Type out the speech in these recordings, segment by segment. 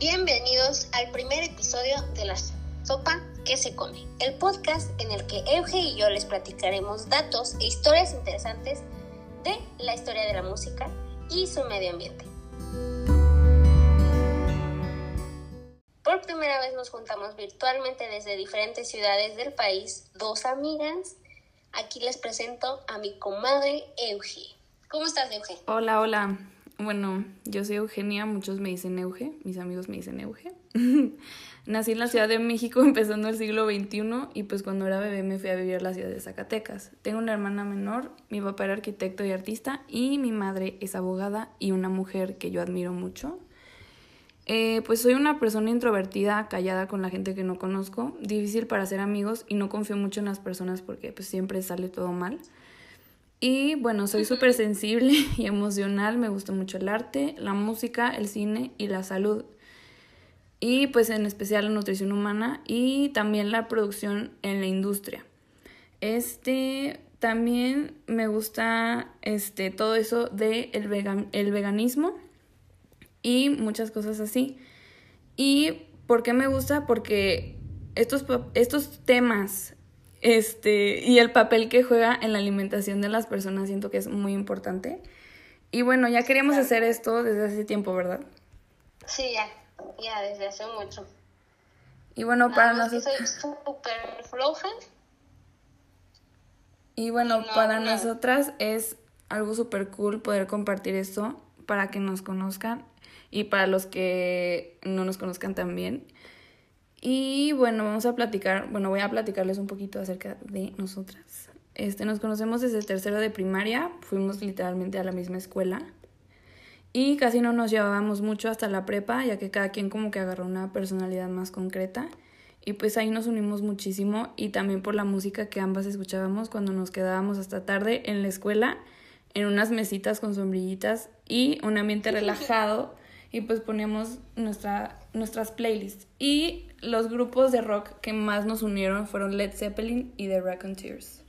Bienvenidos al primer episodio de La Sopa que se come, el podcast en el que Euge y yo les platicaremos datos e historias interesantes de la historia de la música y su medio ambiente. Por primera vez nos juntamos virtualmente desde diferentes ciudades del país, dos amigas. Aquí les presento a mi comadre Euge. ¿Cómo estás, Euge? Hola, hola. Bueno, yo soy Eugenia, muchos me dicen Euge, mis amigos me dicen Euge. Nací en la Ciudad de México empezando el siglo XXI y pues cuando era bebé me fui a vivir a la ciudad de Zacatecas. Tengo una hermana menor, mi papá era arquitecto y artista y mi madre es abogada y una mujer que yo admiro mucho. Eh, pues soy una persona introvertida, callada con la gente que no conozco, difícil para hacer amigos y no confío mucho en las personas porque pues siempre sale todo mal. Y bueno, soy súper sensible y emocional, me gusta mucho el arte, la música, el cine y la salud. Y pues en especial la nutrición humana y también la producción en la industria. Este, también me gusta este, todo eso de el, el veganismo y muchas cosas así. ¿Y por qué me gusta? Porque estos, estos temas este, y el papel que juega en la alimentación de las personas siento que es muy importante. Y bueno, ya queríamos hacer esto desde hace tiempo, ¿verdad? Sí, ya, ya desde hace mucho. Y bueno, para nosotros... Soy súper floja. Y bueno, para nosotras es algo súper cool poder compartir esto para que nos conozcan y para los que no nos conozcan también. Y bueno, vamos a platicar, bueno, voy a platicarles un poquito acerca de nosotras. Este, nos conocemos desde tercero de primaria, fuimos literalmente a la misma escuela. Y casi no nos llevábamos mucho hasta la prepa, ya que cada quien como que agarró una personalidad más concreta. Y pues ahí nos unimos muchísimo y también por la música que ambas escuchábamos cuando nos quedábamos hasta tarde en la escuela, en unas mesitas con sombrillitas y un ambiente relajado y pues poníamos nuestra, nuestras playlists. Y los grupos de rock que más nos unieron fueron Led Zeppelin y The Raconteurs.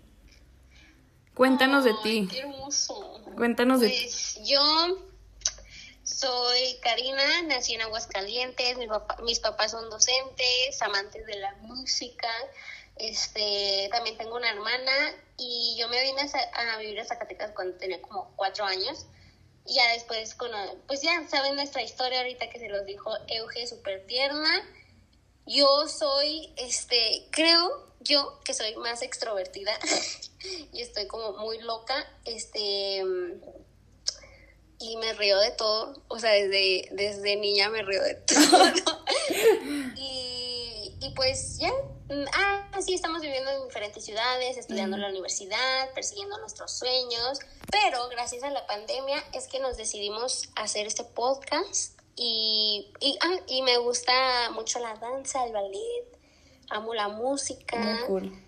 Cuéntanos de ti. Qué hermoso. Cuéntanos de pues, Yo soy Karina, nací en Aguascalientes, mis papás son docentes, amantes de la música. Este, también tengo una hermana y yo me vine a, a vivir a Zacatecas cuando tenía como cuatro años ya después, con, pues ya saben nuestra historia ahorita que se los dijo Euge, súper tierna. Yo soy, este, creo yo que soy más extrovertida y estoy como muy loca, este, y me río de todo, o sea, desde, desde niña me río de todo. y, y pues ya, ah, sí, estamos viviendo en diferentes ciudades, estudiando en la universidad, persiguiendo nuestros sueños, pero gracias a la pandemia es que nos decidimos hacer este podcast y, y, ah, y me gusta mucho la danza, el ballet, amo la música.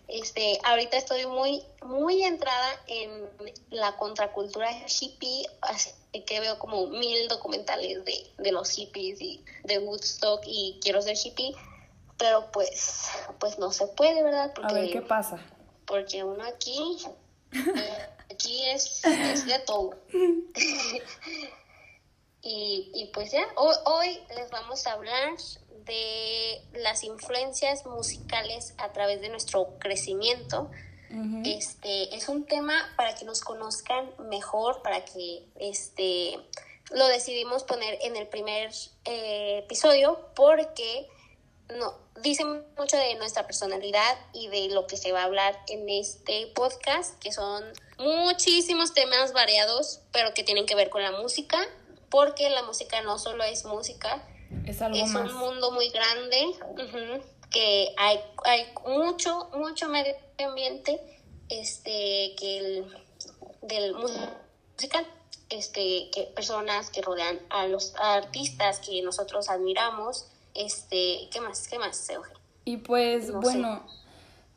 Este, ahorita estoy muy, muy entrada en la contracultura hippie, así que veo como mil documentales de, de los hippies y de Woodstock y quiero ser hippie pero pues, pues no se puede, ¿verdad? Porque, a ver qué pasa. Porque uno aquí, aquí es, es de todo. y, y pues ya, hoy, hoy les vamos a hablar de las influencias musicales a través de nuestro crecimiento. Este es un tema para que nos conozcan mejor, para que este lo decidimos poner en el primer eh, episodio porque no, dice mucho de nuestra personalidad y de lo que se va a hablar en este podcast, que son muchísimos temas variados, pero que tienen que ver con la música, porque la música no solo es música, es, algo es un mundo muy grande, que hay, hay mucho, mucho medio ambiente este, que el, del musical. Este, que personas que rodean a los artistas que nosotros admiramos, este, ¿qué más? ¿Qué más, Y pues, bueno,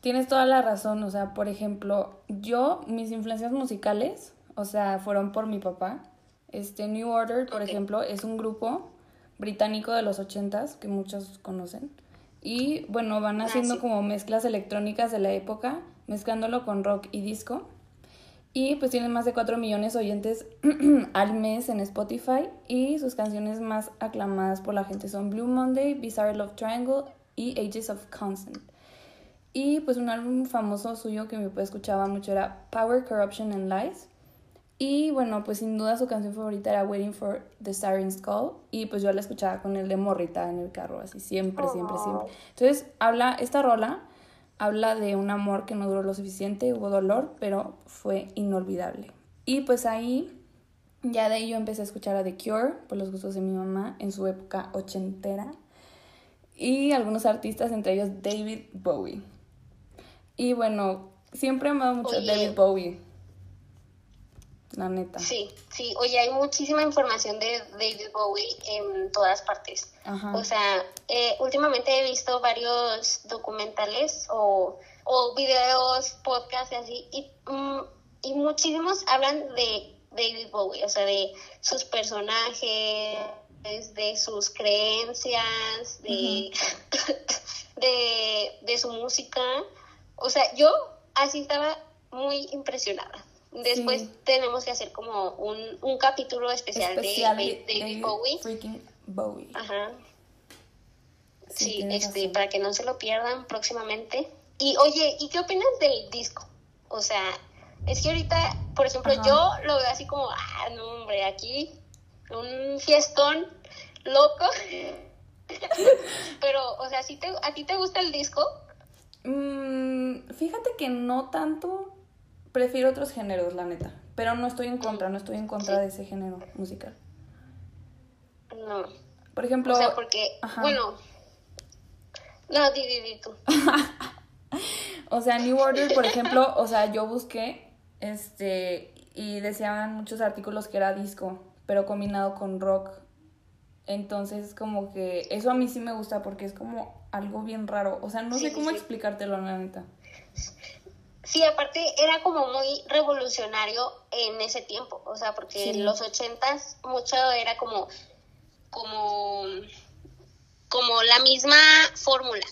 tienes toda la razón. O sea, por ejemplo, yo, mis influencias musicales, o sea, fueron por mi papá. Este, New Order, por ejemplo, es un grupo británico de los ochentas que muchos conocen. Y bueno, van ah, haciendo como mezclas electrónicas de la época, mezclándolo con rock y disco. Y pues tiene más de 4 millones de oyentes al mes en Spotify. Y sus canciones más aclamadas por la gente son Blue Monday, Bizarre Love Triangle y Ages of Consent. Y pues un álbum famoso suyo que me escuchaba mucho era Power, Corruption and Lies. Y bueno, pues sin duda su canción favorita era Waiting for the Siren's Call. Y pues yo la escuchaba con el de morrita en el carro, así siempre, siempre, siempre. Entonces habla, esta rola habla de un amor que no duró lo suficiente, hubo dolor, pero fue inolvidable. Y pues ahí, ya de ahí yo empecé a escuchar a The Cure, por los gustos de mi mamá, en su época ochentera. Y algunos artistas, entre ellos David Bowie. Y bueno, siempre he amado mucho a David Bowie la neta. Sí, sí, oye, hay muchísima información de David Bowie en todas partes. O sea, eh, últimamente he visto varios documentales o, o videos, podcasts y así, y, mm, y muchísimos hablan de David Bowie, o sea, de sus personajes, de sus creencias, de, de, de su música. O sea, yo así estaba muy impresionada. Después tenemos que hacer como un, un capítulo especial, de, David Bowie. Freaking Bowie. Ajá. Sí, este, para que no se lo pierdan próximamente. Y oye, ¿y qué opinas del disco? O sea, es que ahorita, por ejemplo, yo lo veo así como, ah, no, hombre, aquí un fiestón loco. Pero, o sea, ¿sí te, ¿a ti te gusta el disco? Mm, fíjate que no tanto, prefiero otros géneros, la neta. Pero no estoy en contra, no estoy en contra de ese género musical. No. Por ejemplo. O sea, porque. Bueno. No, di, di, di tú. o sea, New Order, por ejemplo, o sea, yo busqué. Este. Y decían muchos artículos que era disco, pero combinado con rock. Entonces, como que eso a mí sí me gusta porque es como algo bien raro. O sea, no sé cómo explicártelo, la neta. Sí, aparte era como muy revolucionario en ese tiempo, o sea, porque en los ochentas mucho era como, como, como la misma fórmula.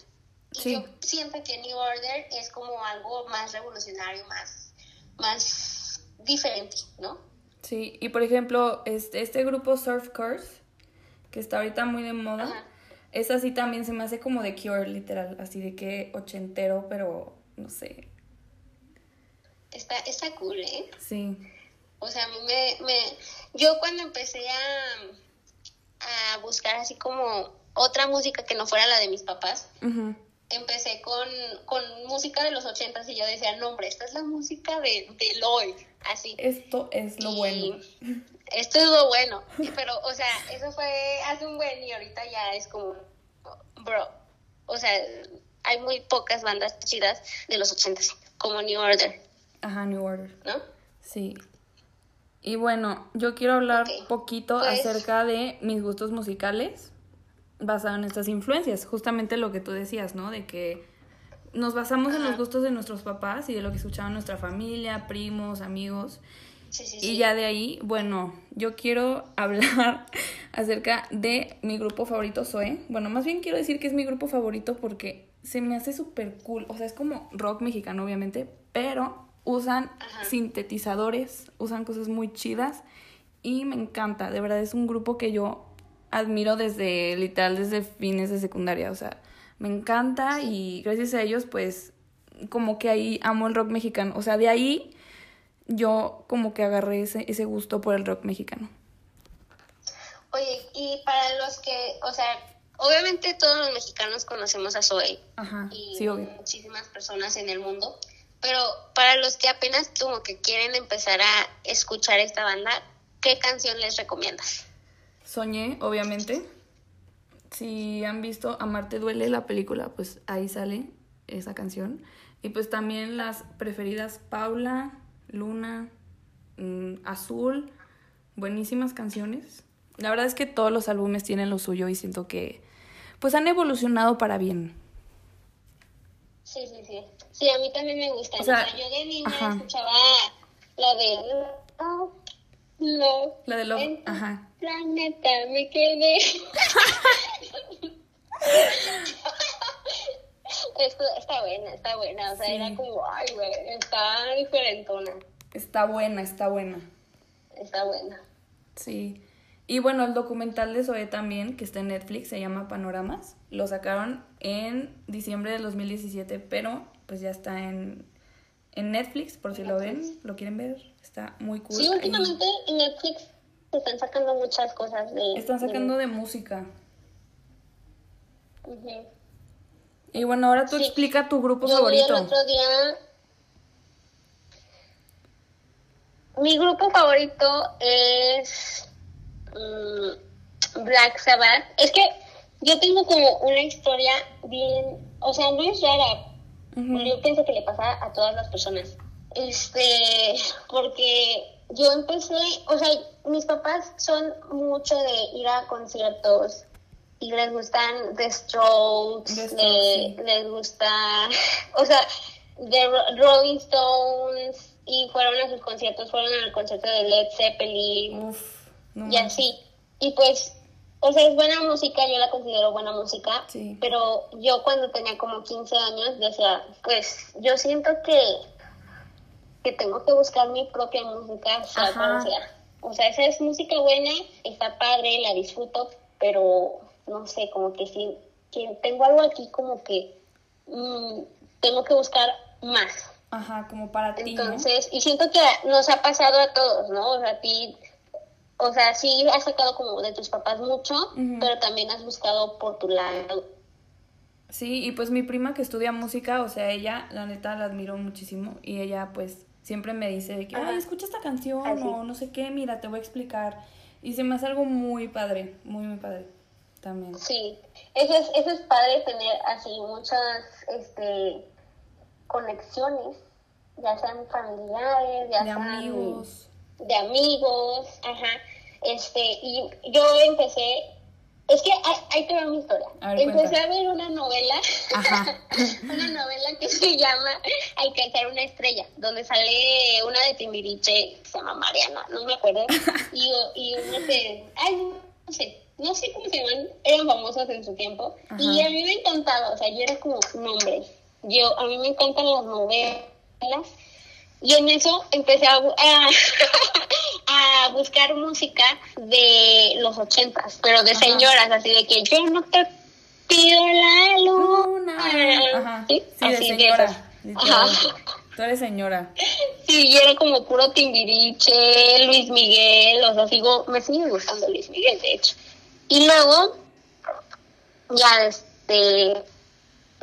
Y yo siento que New Order es como algo más revolucionario, más, más diferente, ¿no? Sí, y por ejemplo, este, este grupo Surf Curse, que está ahorita muy de moda, es así también se me hace como de Cure, literal, así de que ochentero, pero no sé, está, está cool, ¿eh? Sí. O sea, a mí me, me yo cuando empecé a, a buscar así como otra música que no fuera la de mis papás, empecé con, con música de los ochentas y yo decía, no hombre, esta es la música de, de Lloyd, así. Esto es lo bueno. Esto es lo bueno, pero, o sea, eso fue hace un buen y ahorita ya es como, bro, o sea, hay muy pocas bandas chidas de los ochentas, como New Order. Ajá, New Order. ¿No? Sí. Y bueno, yo quiero hablar un poquito pues acerca de mis gustos musicales basados en estas influencias. Justamente lo que tú decías, ¿no? De que nos basamos en los gustos de nuestros papás y de lo que escuchaba nuestra familia, primos, amigos. Sí, sí, y ya de ahí, bueno, yo quiero hablar acerca de mi grupo favorito, Zoe. Bueno, más bien quiero decir que es mi grupo favorito porque se me hace súper cool. O sea, es como rock mexicano, obviamente, pero usan sintetizadores, usan cosas muy chidas y me encanta, de verdad es un grupo que yo admiro desde, literal, desde fines de secundaria, o sea, me encanta y gracias a ellos pues como que ahí amo el rock mexicano, o sea, de ahí yo como que agarré ese, ese gusto por el rock mexicano. Oye, y para los que, o sea, obviamente todos los mexicanos conocemos a Zoe Ajá, y sí, obvio. muchísimas personas en el mundo, pero para los que apenas como que quieren empezar a escuchar esta banda, ¿qué canción les recomiendas? Soñé, obviamente. Si han visto Amarte duele la película, pues ahí sale esa canción. Y pues también las preferidas Paula, Luna, mm, Azul, buenísimas canciones. La verdad es que todos los álbumes tienen lo suyo y siento que pues han evolucionado para bien. Sí, sí, sí. Sí, a mí también me gusta. O sea, yo de niña escuchaba la de no, La de Love, ajá. Planeta, me quedé. Esto está buena, está buena. O sea, era como, ay, güey, está diferentona. Está buena, está buena. Está buena. Sí. Y bueno, el documental de Zoe también, que está en Netflix, se llama Panoramas. Lo sacaron en diciembre del 2017, pero pues ya está en, en Netflix, por si lo ven, lo quieren ver. Está muy cool. Sí, últimamente en Netflix están sacando muchas cosas de... Están sacando de, música. Y bueno, ahora tú explica tu grupo Yo favorito. el otro día... Mi grupo favorito es mm, Black Sabbath. Es que yo tengo como una historia bien, o sea, no es rara. Yo pienso que le pasa a todas las personas. Este, porque yo empecé, o sea, mis papás son mucho de ir a conciertos y les gustan The Strokes, les gusta, o sea, The Rolling Stones y fueron a sus conciertos, fueron al concierto de Led Zeppelin y así. Y pues, o sea, es buena música, yo la considero buena música, pero yo cuando tenía como 15 años decía, pues yo siento que que tengo que buscar mi propia música, sea, O sea, esa es música buena, está padre, la disfruto, pero no sé, como que sí, que tengo algo aquí como que mm, tengo que buscar más. Ajá, como para ti. Entonces, y siento que nos ha pasado a todos, ¿no? O sea, a ti, o sea, sí has sacado como de tus papás mucho, pero también has buscado por tu lado. Sí, y pues mi prima que estudia música, o sea, ella, la neta, la admiro muchísimo y ella, pues, siempre me dice de que, ay, escucha esta canción o no sé qué, mira, te voy a explicar. Y se me hace algo muy padre, muy, muy padre también. Sí, eso es, eso es padre tener así muchas este, conexiones, ya sean familiares, ya de sean amigos. De amigos, ajá. Este, y yo empecé es que ahí te va mi historia. Empecé a ver una novela, una novela que se llama Alcanzar una estrella, donde sale una de Timbiriche, se llama Mariana, no me acuerdo, y, y una de, ay, no sé, no sé cómo se llaman, eran famosas en su tiempo, y a mí me encantaba, o sea, yo era como nombre, yo, a mí me encantan las novelas, y en eso empecé a, a, buscar música de los ochentas, pero de señoras, así de que yo no te pido la luna. Ajá. Sí, de señora. Tú eres señora. Sí, yo era como puro Timbiriche, Luis Miguel, o sea, sigo, me sigue gustando Luis Miguel, de hecho. Y luego, ya este,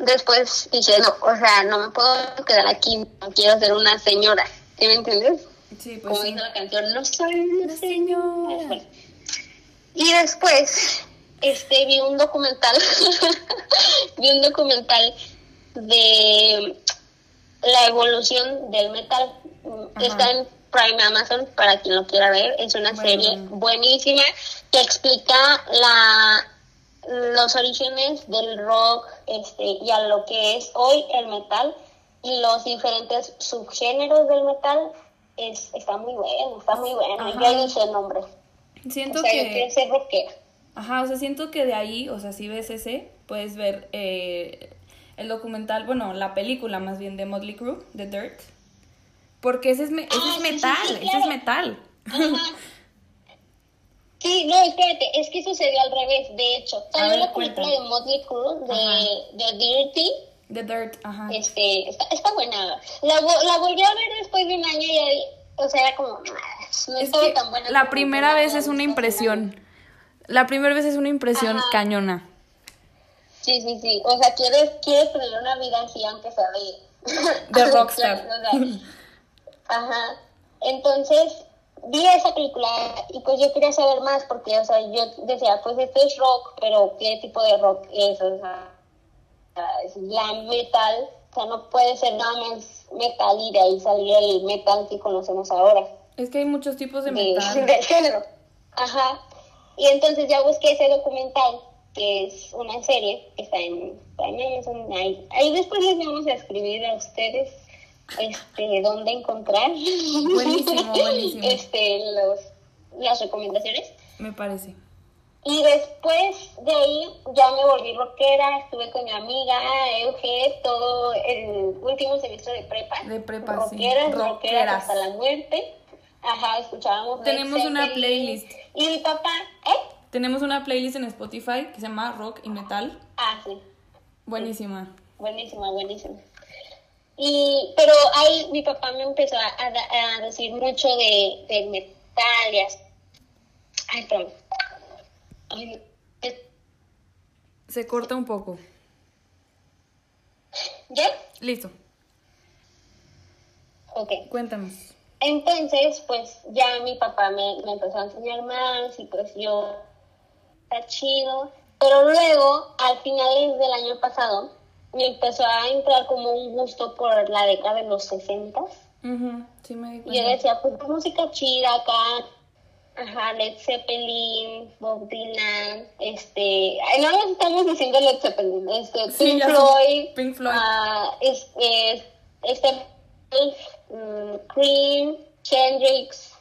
después dije, no, o sea, no me puedo quedar aquí, no quiero ser una señora, ¿sí me entiendes? Sí, pues Como dice la canción, no soy una señora. Y después, este, vi un documental, vi un documental de la evolución del metal. Está en Prime Amazon para quien lo quiera ver. Es una serie buenísima que explica la los orígenes del rock este, y a lo que es hoy el metal y los diferentes subgéneros del metal es, está muy bueno, está muy bueno. Ya dije el nombre. Siento o sea, que... Yo quiero ser rockera. Ajá, o sea, siento que de ahí, o sea, si ves ese, puedes ver eh, el documental, bueno, la película más bien de Motley Crue, The Dirt. Porque ese es, ese es metal, ese es metal. Sí, no, espérate, es que sucedió al revés, de hecho. También la película de Motley Crue, de, de Dirty. The Dirt, ajá. Este, está, está buena. La, la volví a ver después de un año y ahí, o sea, era como, no es que tan buena. La primera vez es una impresión. La primera vez es una impresión cañona. Sí, sí, sí. O sea, quieres, quieres tener una vida así, aunque sea de... De rockstar. ajá. Entonces, vi esa película y pues yo quería saber más porque, o sea, yo decía, pues esto es rock, pero ¿qué tipo de rock es? O sea, es glam metal, o sea, no puede ser nada más metal y de ahí salir el metal que conocemos ahora. Es que hay muchos tipos de metal. De, género. Ajá. Y entonces ya busqué ese documental, que es una serie que está en Amazon. Ahí, ahí después les vamos a escribir a ustedes este, dónde encontrar buenísimo, buenísimo. este, los, las recomendaciones. Me parece. Y después de ahí ya me volví rockera, estuve con mi amiga Euge todo el último semestre de prepa. De prepa, rockeras, sí. Rockeras hasta la muerte. Ajá, escuchábamos. Tenemos una Zeppelin. playlist. Y mi papá, ¿eh? Tenemos una playlist en Spotify que se llama Rock y Metal. Ah, sí. Buenísima. Buenísima, buenísima. Y, pero ahí mi papá me empezó a, a- a decir mucho de, de metal y así. Ay, perdón. Ay, Se corta un poco. ¿Ya? Listo. Ok. Cuéntanos. Entonces, pues ya mi papá me, me empezó a enseñar más y pues yo, está chido. Pero luego, al finales del año pasado, me empezó a entrar como un gusto por la década de los 60 Ujú, Sí, me di Y yo decía, pues música chida acá. Ajá, Led Zeppelin, Bob Dylan, este, no nos estamos diciendo Led Zeppelin, este, Sí, Pink. Floyd, Pink Floyd. ah, es- es- este, mm, Cream, Kendricks,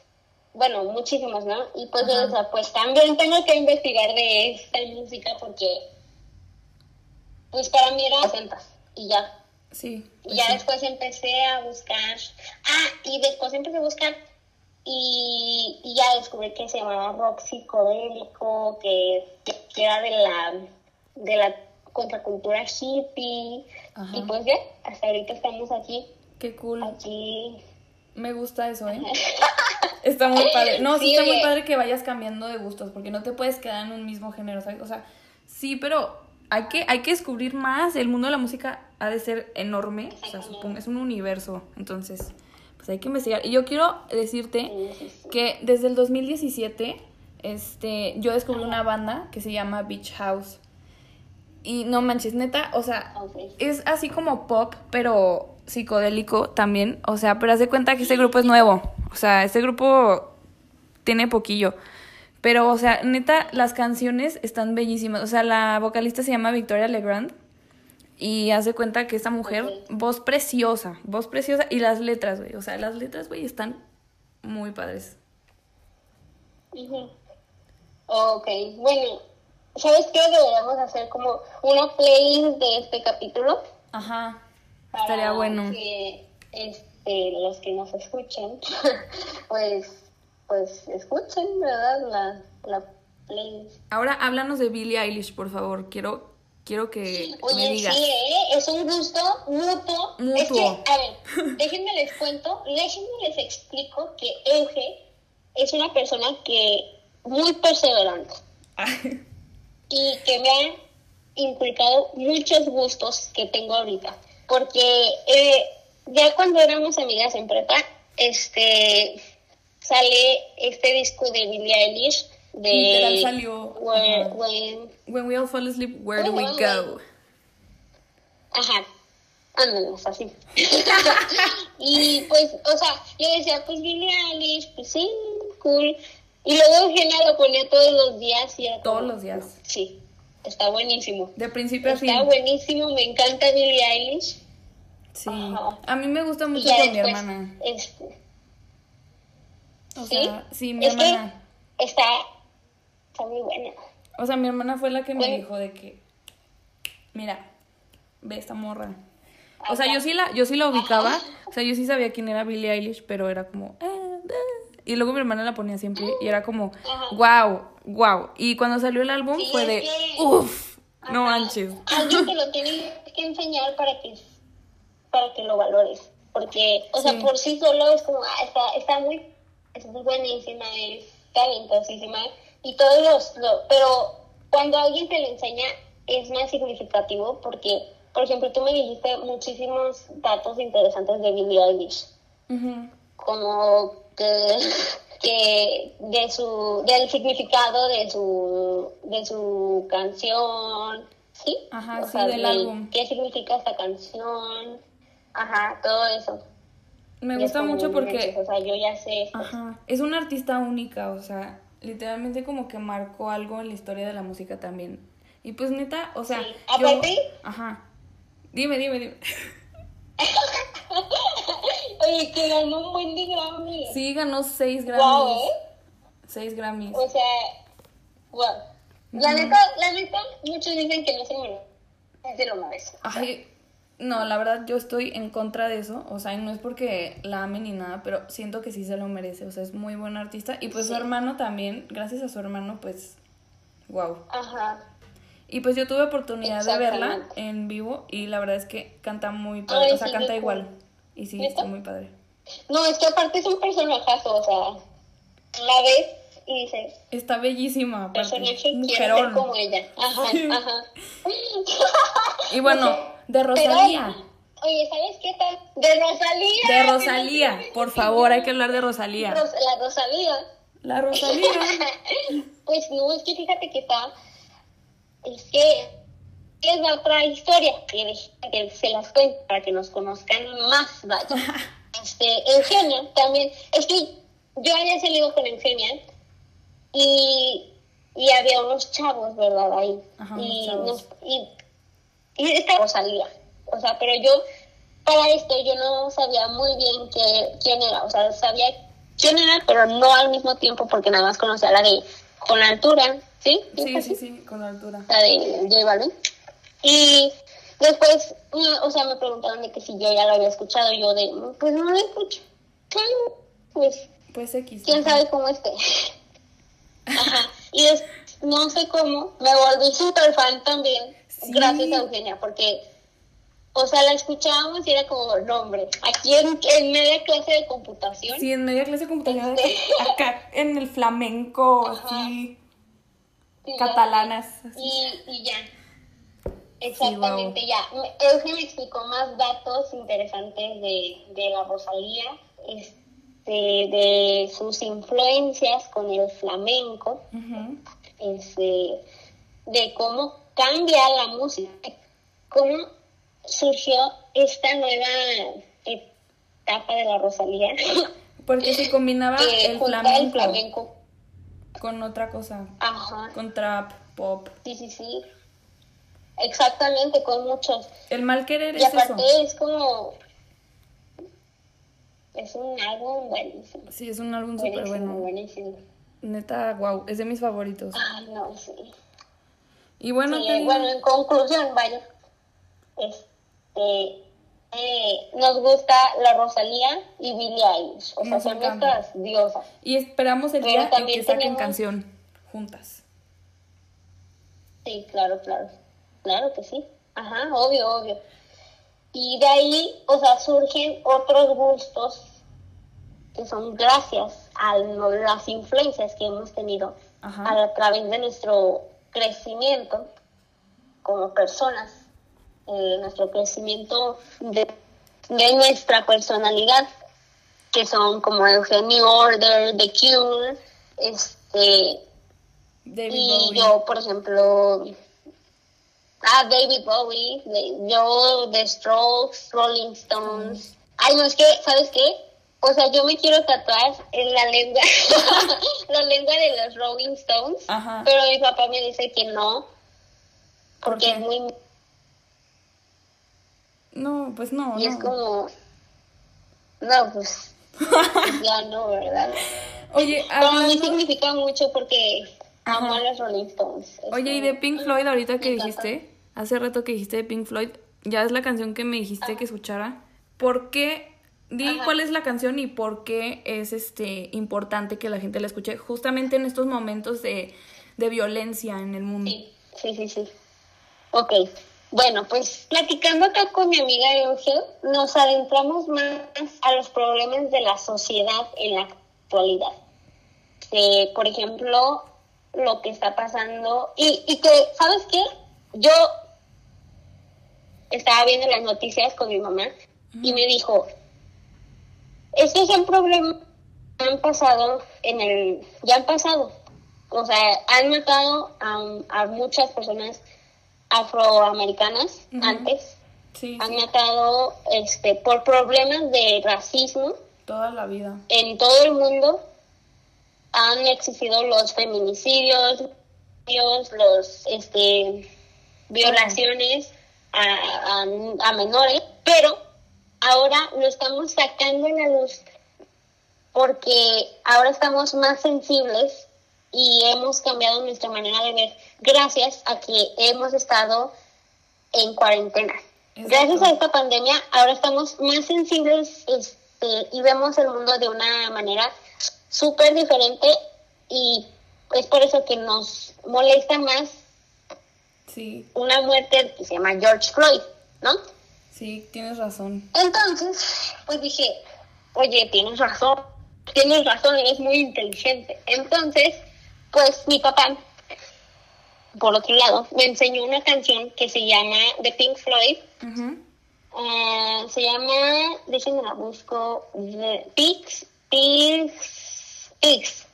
bueno, muchísimos, ¿no? Y pues yo decía, pues también tengo que investigar de esta música porque, pues para mí era 60 y ya, Sí. y pues ya sí. después empecé a buscar. Ah, y después empecé a buscar. Y, y ya descubrí que se llamaba rock psicodélico, que, que era de la, de la contracultura hippie. Ajá. Y pues ya, hasta ahorita estamos aquí. Qué cool. Aquí. Me gusta eso, ¿eh? Está muy padre. No, sí, Sí, está muy padre que vayas cambiando de gustos, porque no te puedes quedar en un mismo género, ¿sabes? O sea, sí, pero hay que, hay que descubrir más. El mundo de la música ha de ser enorme. O sea, supongo, es un universo. Entonces, pues hay que investigar. Y yo quiero decirte que desde el 2017, este, yo descubrí una banda que se llama Beach House. Y no manches, neta, o sea, es así como pop, pero psicodélico también. O sea, pero haz de cuenta que este grupo es nuevo. O sea, este grupo tiene poquillo. Pero, o sea, neta, las canciones están bellísimas. O sea, la vocalista se llama Victoria Legrand. Y haz de cuenta que esta mujer, voz preciosa, voz preciosa. Y las letras, güey. O sea, las letras, güey, están muy padres. Ujú. Ok, bueno, ¿sabes qué? Deberíamos hacer como una playlist de este capítulo. Ajá. Estaría bueno. que este, los que nos escuchen, pues, pues escuchen, ¿verdad? La, la playlist. Ahora háblanos de Billie Eilish, por favor. Quiero, quiero que me Oye, digas. sí, ¿eh? es un gusto mutuo. Es que, Mutuo. a ver, déjenme les cuento, déjenme les explico que Euge es una persona que muy perseverante y que me ha inculcado muchos gustos que tengo ahorita. Porque eh, ya cuando éramos amigas en prepa, este sale este disco de Billie Eilish de Literal salió, Where-. When- When we all fall asleep, where do we go? Ajá. Ándanos, así. y pues, o sea, yo decía, pues Billie Eilish, pues sí, cool. Y luego Eugenia lo ponía todos los días y era Todos como, los días. Sí, está buenísimo. De principio a fin. Está buenísimo, me encanta Billie Eilish. Sí. Ajá. A mí me gusta mucho con mi hermana. Este, O ¿sí? sea, sí, mi es hermana. que está, está muy buena. O sea, mi hermana fue la que me dijo de que, mira, ve esta morra. O sea, yo sí la, yo sí la ubicaba. O sea, yo sí sabía quién era Billie Eilish, pero era como, "Ah, ah". y luego mi hermana la ponía siempre y era como, wow, wow. Y cuando salió el álbum Sí, fue de, que- uff, no manches. Alguien te lo tiene que enseñar para que, para que lo valores. Porque, o sea, por sí solo es como, ah, está, está muy, es buenísima, es talentosísima. Y todos los, lo- pero cuando alguien te lo enseña es más significativo porque, por ejemplo, tú me dijiste muchísimos datos interesantes de Billie Eilish como que, que de su del significado de su de su canción sí Ajá, sí, del álbum. qué significa esta canción ajá todo eso Me gusta mucho porque o sea yo ya sé esto. Ajá, es una artista única, o sea, literalmente como que marcó algo en la historia de la música también. Y pues neta, o sea, Sí, yo- aparte- ajá. Dime, dime, dime. oye que ganó un buen de Grammy Sí, ganó seis Grammys. wow eh Seis Grammys. o sea wow La neta, la neta, muchos dicen que no se merece, se lo merece. Ay, no, la verdad yo estoy en contra de eso, o sea, y no es porque la ame ni nada, pero siento que sí se lo merece, o sea, es muy buen artista y pues su hermano también, gracias a su hermano, pues, wow. Ajá. Y pues yo tuve oportunidad de verla en vivo y la verdad es que canta muy padre, Ay, o sea, sí, canta igual. cool. Y sí, está muy padre. No, es que aparte es un personajazo, o sea, la ves y dices, Está bellísima, aparte. personaje quiero ser como ella. Ajá, Sí. ajá. Y bueno, de Rosalía. Oye, ¿sabes qué tal? De Rosalía. De Rosalía, por favor, hay que hablar de Rosalía. Ros- la Rosalía. La Rosalía. Pues no, es que fíjate que está. Es que es la otra historia que, que se las cuento para que nos conozcan más, vaya. Este, Eugenia también. Es que yo había salido con Eugenia y, y había unos chavos, ¿verdad? Ahí. Ajá, y, nos- y esta Rosalía. O sea, pero yo, para esto, yo no sabía muy bien que, quién era. O sea, sabía quién era, pero no al mismo tiempo porque nada más conocía la de Con Altura, ¿sí? Sí, sí, sí, con altura. La de J Balvin. Y después, o sea, me preguntaron de que si yo ya lo había escuchado. Yo de, "Mm, pues no lo escucho. Pues, Pues X. quién sabe cómo esté. Ajá. Y es, no sé cómo, me volví súper fan también, Sí. gracias a Eugenia, porque, o sea, la escuchábamos y era como, no, hombre, aquí en, en media clase de computación. Sí, en media clase de computación, acá en el flamenco, así, y ya- catalanas. así. Y, y ya. Exactamente, ya. Me- Eugenia me explicó más datos interesantes de, de la Rosalía, este, de sus influencias con el flamenco. Ujú. este, de cómo cambia la música, cómo surgió esta nueva etapa de la Rosalía. Porque se combinaba el flamenco, el flamenco. con otra cosa, Ajá, con trap, pop. sí, sí, sí. Exactamente, con muchos. El mal querer Y es eso. aparte es como... Es un álbum buenísimo. Sí, es un álbum súper bueno. buenísimo. Neta, wow, es de mis favoritos. Ay, no, sí. Y bueno, Sí, te- bueno, en conclusión, vaya, este, eh, nos gusta la Rosalía y Billie Eilish, o sea, son nuestras diosas. y esperamos el Pero día en que saquen tenemos- canción juntas. Sí, claro, claro, claro que sí, ajá, obvio, obvio. Y de ahí, o sea, surgen otros gustos que son gracias a las influencias que hemos tenido Ajá. a través de nuestro crecimiento como personas, eh, nuestro crecimiento de, de nuestra personalidad, que son como Eugenio Order, The Cure, este, David y Bowie. yo, por ejemplo, ah, David Bowie, yo, The Strokes, Rolling Stones. Ay, no, es que, ¿sabes qué? O sea, yo me quiero tatuar en la lengua, la lengua de los Rolling Stones, Ajá. pero mi papá me dice que no, porque es muy... No, pues no, Y no. es como... No, pues... ya no, ¿verdad? Oye, Pero a mí significa mucho porque amo a los Rolling Stones. Es Oye, y de Pink Floyd, ahorita que dijiste, hace rato que dijiste de Pink Floyd, ya es la canción que me dijiste que escuchara. ¿Por qué? Di Ajá. cuál es la canción y por qué es este importante que la gente la escuche justamente en estos momentos de, de violencia en el mundo. Sí, sí, sí, sí. Ok, bueno, pues platicando acá con mi amiga Eugel, nos adentramos más a los problemas de la sociedad en la actualidad. Eh, por ejemplo, lo que está pasando y, y que, ¿sabes qué? Yo estaba viendo las noticias con mi mamá y me dijo, estos son problemas que han pasado en el, ya han pasado. O sea, han matado a, a muchas personas afroamericanas Ujú. antes. Sí, Han sí, matado este, por problemas de racismo toda la vida. en todo el mundo. Han existido los feminicidios, los este, violaciones a, a, a menores, pero ahora lo estamos sacando en la luz porque ahora estamos más sensibles y hemos cambiado nuestra manera de ver gracias a que hemos estado en cuarentena. Gracias a esta pandemia, ahora estamos más sensibles este, y vemos el mundo de una manera súper diferente y es por eso que nos molesta más Sí, una muerte que se llama George Floyd, ¿no? Sí, tienes razón. Entonces, pues dije, oye, tienes razón, tienes razón, eres muy inteligente. Entonces, pues mi papá, por otro lado, me enseñó una canción que se llama The Pink Floyd. Ah, se llama, déjenme la busco, The Pigs, Pigs, Pigs.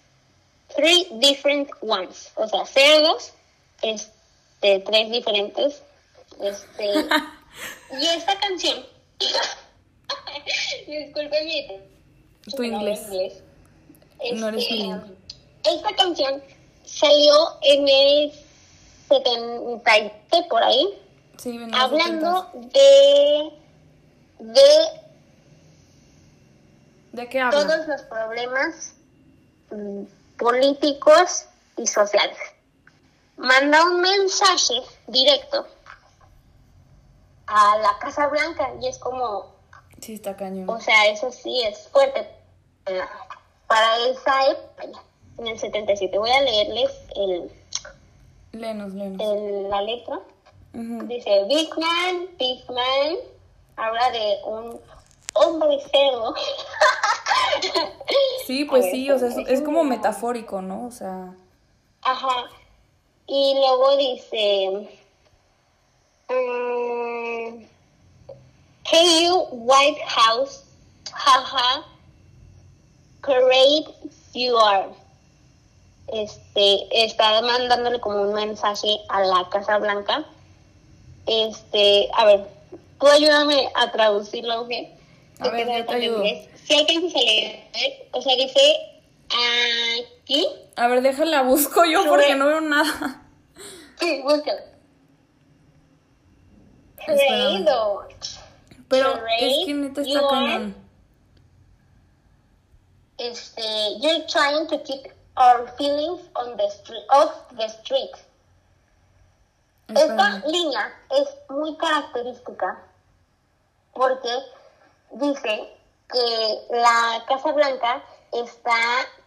Three different ones. O sea, cerdos, este, tres diferentes. Este, y esta canción, disculpen mi Tu inglés. No eres Este. Esta canción salió en el 77 por ahí, Sí, hablando de, de 70s. ¿De qué habla? todos los problemas mm, políticos y sociales. Manda un mensaje directo a la Casa Blanca y es como, Sí, está cañón. o sea, eso sí es fuerte para esa época, en el 77. Voy a leerles el, Lenos, lenos. el- la letra. Dice, Big Man, Big Man, habla de un hombre cerdo. Sí, pues ver, sí, o sea, es, como metafórico, ¿no? O sea, Ajá. Y luego dice, Hey you, White House, jaja, great you are. Este, está mandándole como un mensaje a la Casa Blanca. Este, a ver, tú ayúdame a traducirlo, ¿ok? A ver, yo te ayudo. Si alcanzas a leer, o sea, dice aquí. a ver, déjala, busco yo porque no veo nada. Sí, búscalo. Creído. Pero es que neta está cañón. Este, you're trying to keep our feelings on the street, off the street. Esta línea es muy característica porque dice que la Casa Blanca está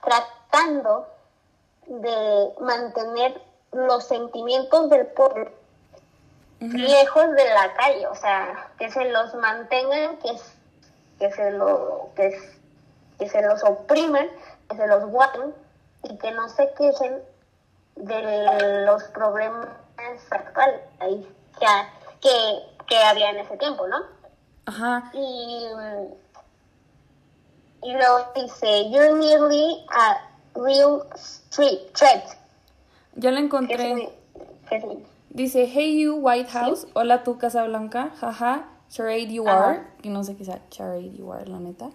tratando de mantener los sentimientos del pueblo lejos de la calle, o sea, que se los mantengan, que, que se lo, que, se los opriman, que se los guarden y que no se quejen de los problemas actuales ahí, que, que, que había en ese tiempo, ¿no? Ajá. Y, y luego dice, you're nearly a real street threat. Que es encontré. muy- Dice, hey you White House, hola tu Casa Blanca, jaja, charade you Ajá. are, que no sé qué sea charade you are, la neta.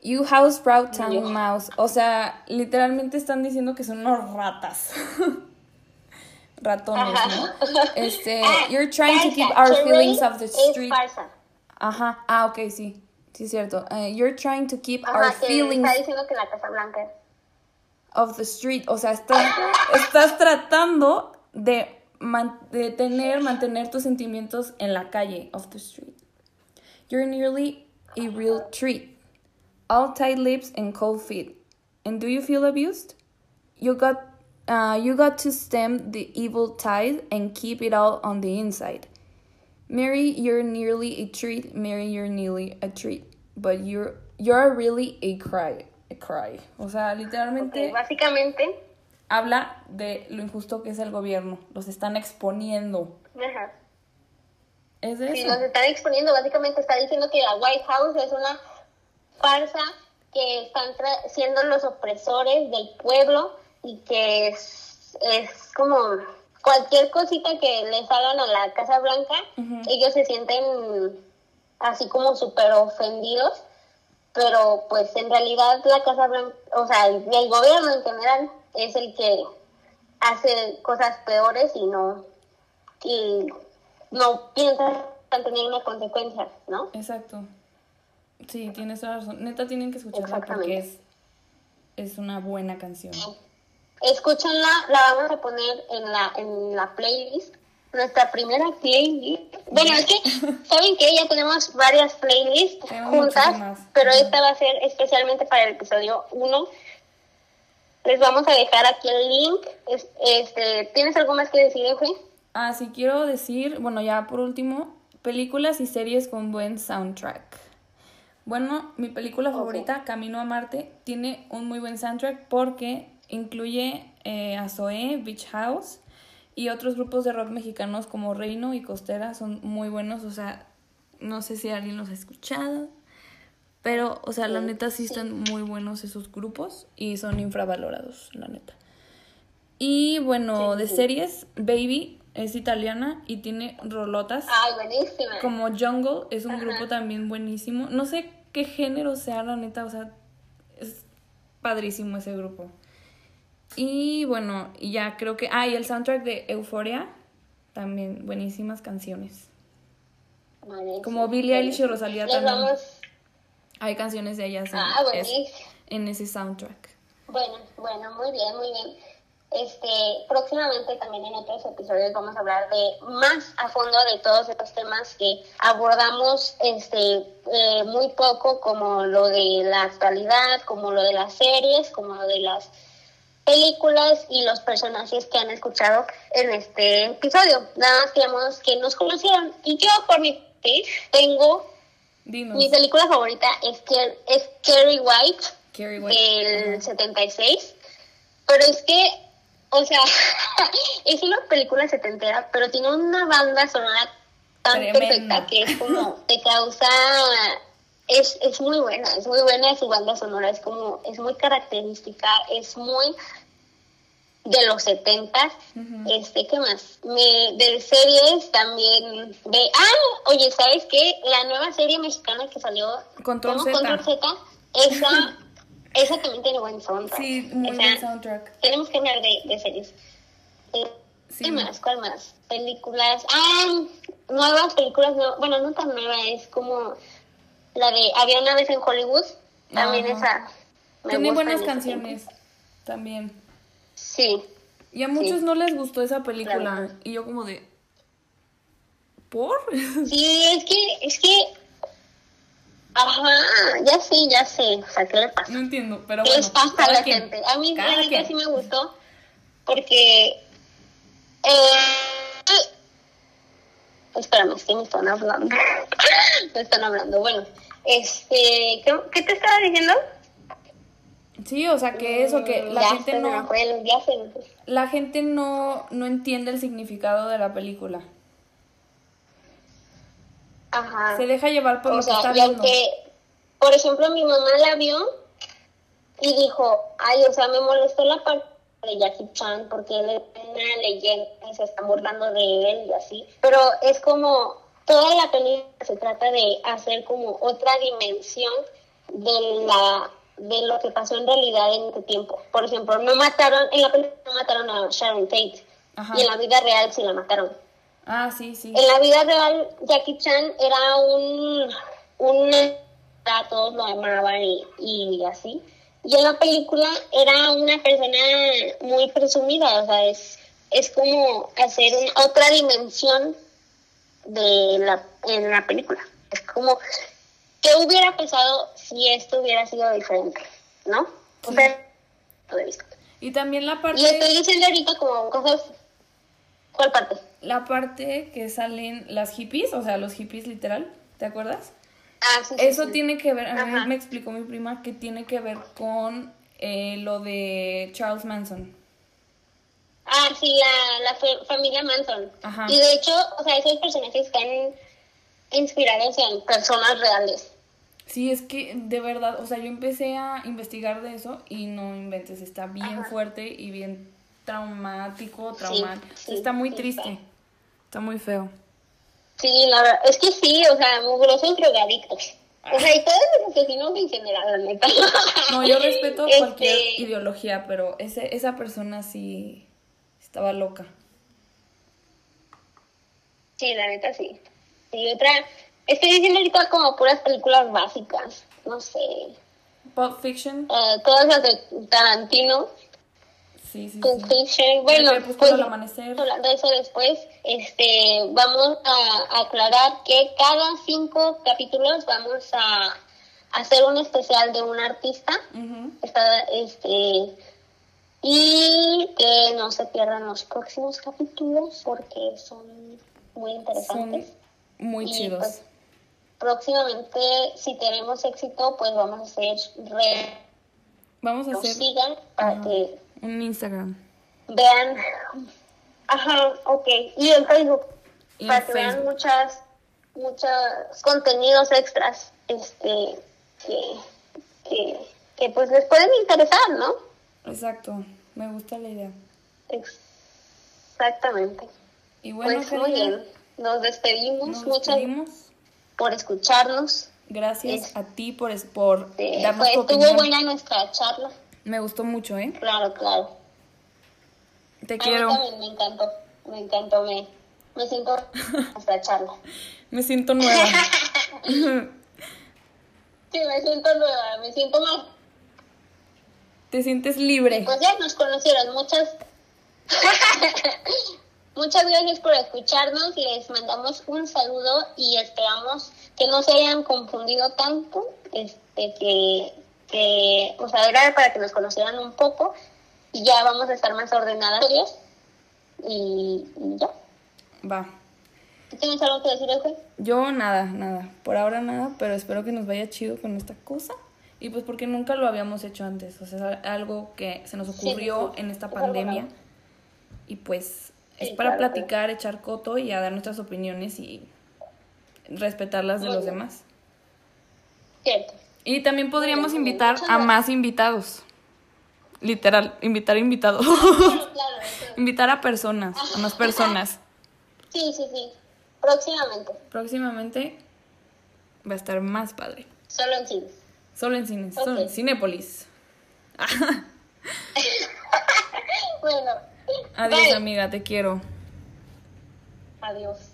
You house proud town mouse, o sea, literalmente están diciendo que son unos ratas. Ratones, ¿no? Este, Ah, you're trying to keep our feelings of the street. Ajá, ah, ok, sí, sí es cierto. Eh, you're trying to keep Ajá, our feelings está diciendo que la Casa Blanca. of the street. O sea, está- estás tratando de, man- de tener, mantener tus sentimientos en la calle, of the street. You're nearly a real treat. All tight lips and cold feet. And do you feel abused? You got, uh, you got to stem the evil tide and keep it all on the inside. Mary, you're nearly a treat. Mary, you're nearly a treat. But you're, you're really a cry. A cry. O sea, literalmente básicamente, habla de lo injusto que es el gobierno. Los están exponiendo. ajá. Es de eso. nos están exponiendo, básicamente está diciendo que la White House es una farsa, que están tra- siendo los opresores del pueblo y que es, es como cualquier cosita que les hagan a la Casa Blanca, ellos se sienten así como súper ofendidos, pero pues en realidad la Casa Blanca, o sea, el, el gobierno en general es el que hace cosas peores y no y no piensa en tener una consecuencia, ¿no? Exacto. Sí, tienes toda la razón. Neta tienen que escucharla porque es, es una buena canción. escúchenla, la vamos a poner en la, en la playlist. Nuestra primera playlist. Bueno, es que, ¿saben que Ya tenemos varias playlists juntas, pero esta va a ser especialmente para el episodio 1. Les vamos a dejar aquí el link. Es- Este, ¿Tienes algo más que decir, Efe? Ah, sí, quiero decir, bueno, ya por último, películas y series con buen soundtrack. Bueno, mi película favorita, Camino a Marte, tiene un muy buen soundtrack porque incluye eh, a Zoé, Beach House y otros grupos de rock mexicanos como Reino y Costera, son muy buenos, o sea, no sé si alguien los ha escuchado, pero, o sea, la neta sí están muy buenos esos grupos y son infravalorados, la neta. Y bueno, de series, Baby es italiana y tiene rolotas. Ay, buenísima. Como Jungle es un grupo también buenísimo. No sé qué género sea, la neta, o sea, es padrísimo ese grupo. Y bueno, ya creo que. Ah, y el soundtrack de Euphoria, también buenísimas canciones. Buenísimo. Como Billie Eilish y Rosalía Les también. vamos... Hay canciones de ellas en, Ah, es- en ese soundtrack. Bueno, bueno, muy bien, muy bien. Este, próximamente también en otros episodios vamos a hablar de más a fondo de todos estos temas que abordamos este eh, muy poco, como lo de la actualidad, como lo de las series, como lo de las películas y los personajes que han escuchado en este episodio. Nada más queremos que nos conocieran. Y yo, por mi parte, tengo Dinos. mi película favorita es, es Kerry White Carrie White. del 76. Pero es que, o sea, es una película setentera, pero tiene una banda sonora tan Tremenda. perfecta que es como, te causa, es, es muy buena, es muy buena su banda sonora, es como, es muy característica, es muy de los setentas, este, ¿qué más? Me, de series también, de, ah, oye, ¿sabes qué? La nueva serie mexicana que salió, Control. Z. Control Z, esa, esa también tiene buen soundtrack. Sí, muy O sea, buen soundtrack. tenemos que hablar de, de series. Eh, Sí. ¿Qué más? ¿Cuál más? Películas. Ah, nuevas películas. No, bueno, no tan nueva, es como la de Había una vez en Hollywood. También esa. me Tiene buenas canciones también. Sí. Y a muchos Sí. no les gustó esa película. Claro. Y yo como de... ¿Por? Sí, es que, es que. Ajá, ya sé, ya sé. O sea, ¿qué le pasa? no entiendo, pero ¿Qué bueno. les pasa a la quien. gente? A mí, quien. sí me gustó. Porque. Eh, espérame, es que me están hablando. me están hablando. Bueno, este. ¿Qué, qué te estaba diciendo? Sí, o sea que eso, que la Ya gente no... fue. La gente no, no entiende el significado de la película. Ajajá. Se deja llevar por o lo que está viendo. por ejemplo, mi mamá la vio y dijo, ay, o sea, me molestó la parte de Jackie Chan porque él es una leyenda y se están burlando de él y así. Pero es como, toda la película se trata de hacer como otra dimensión de la de lo que pasó en realidad en ese tiempo. Por ejemplo, no mataron, en la película no mataron a Sharon Tate Ajá. y en la vida real sí la mataron. Ah, sí, sí. En la vida real, Jackie Chan era un, un a todos lo amaban y, y así. Y en la película era una persona muy presumida, o sea, es, es como hacer otra dimensión de la, en la película. Es como, ¿qué hubiera pasado si esto hubiera sido diferente? ¿No? O sea. Y también la parte... Y estoy diciendo ahorita como cosas... ¿Cuál parte? La parte que salen las hippies, o sea, los hippies literal, ¿te acuerdas? Ah, sí, sí, Eso sí. tiene que ver, a mí me explicó mi prima que tiene que ver con eh, lo de Charles Manson. Ah, sí, la, la fa- familia Manson. Ajá. Y de hecho, o sea, esos personajes están inspirados en personas reales. Sí, es que de verdad, o sea, yo empecé a investigar de eso y no inventes, está bien Ajá. fuerte y bien traumático, traumático. sí, está muy sí, triste, está. está muy feo. Sí, la verdad, es que sí, o sea, mugrosos drogadictos. O sea, y todos los asesinos en general, la neta. No, yo respeto Este, cualquier ideología, pero ese, esa persona sí estaba loca. Sí, la neta sí. Y otra, estoy diciendo ahorita como puras películas básicas, no sé. Pulp Fiction, Eh, todas las de Tarantino. Sí, sí, sí. Christian. Bueno, pues amanecer. hablando de eso después, este, vamos a aclarar que cada cinco capítulos vamos a hacer un especial de un artista. Está, este, y que no se pierdan los próximos capítulos porque son muy Son interesantes. muy Y, chidos. pues, próximamente, si tenemos éxito, pues vamos a hacer re Vamos a nos hacer sigan para Ajá. que un Instagram. vean. Ajá, ok. Y en Facebook, Y para en que vean muchas, muchos contenidos extras, este, que, que, que pues les pueden interesar, ¿no? Exacto. Me gusta la idea. Exactamente. Y bueno, pues muy bien. Nos despedimos. nos Muchas despedimos. Por escucharnos. Gracias Es- a ti por, por Eh, darnos pues tu estuvo buena nuestra charla. Me gustó mucho, ¿eh? Claro, claro. Te A quiero. mí también me encantó. Me encantó. Me, me siento nuestra charla. Me siento nueva. Sí, me siento nueva. Me siento más Te sientes libre. Pues ya nos conocieron. Muchas. Muchas gracias por escucharnos. Les mandamos un saludo y esperamos que no se hayan confundido tanto. Este, que, que, o sea, era para que nos conocieran un poco. Y ya vamos a estar más ordenadas. Y, y ya. Va. ¿Tienes algo que decir, Eugen? Yo nada, nada. Por ahora nada, pero espero que nos vaya chido con esta cosa. Y pues porque nunca lo habíamos hecho antes. O sea, es algo que se nos Sí, ocurrió sí. en esta Es pandemia. Y pues es Sí, para claro, platicar, echar coto y a dar nuestras opiniones y respetar las de Muy los bien. demás. Cierto. Y también podríamos bien, invitar a más invitados. Literal, invitar invitados. Claro, invitar a personas, a más personas. Sí, sí, sí. Próximamente. Próximamente va a estar más padre. Solo en cines. Solo en cines, solo en. Cinépolis. Bueno. Adiós, bye. amiga, te quiero. Adiós.